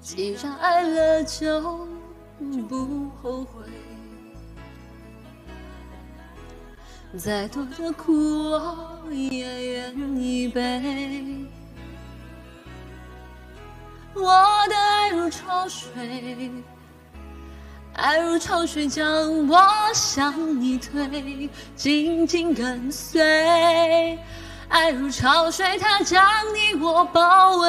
既然爱了就不后悔，再多的苦我也愿意背。我的爱如潮水，爱如潮水将我向你推，紧紧跟随。爱如潮水，它将你我包围。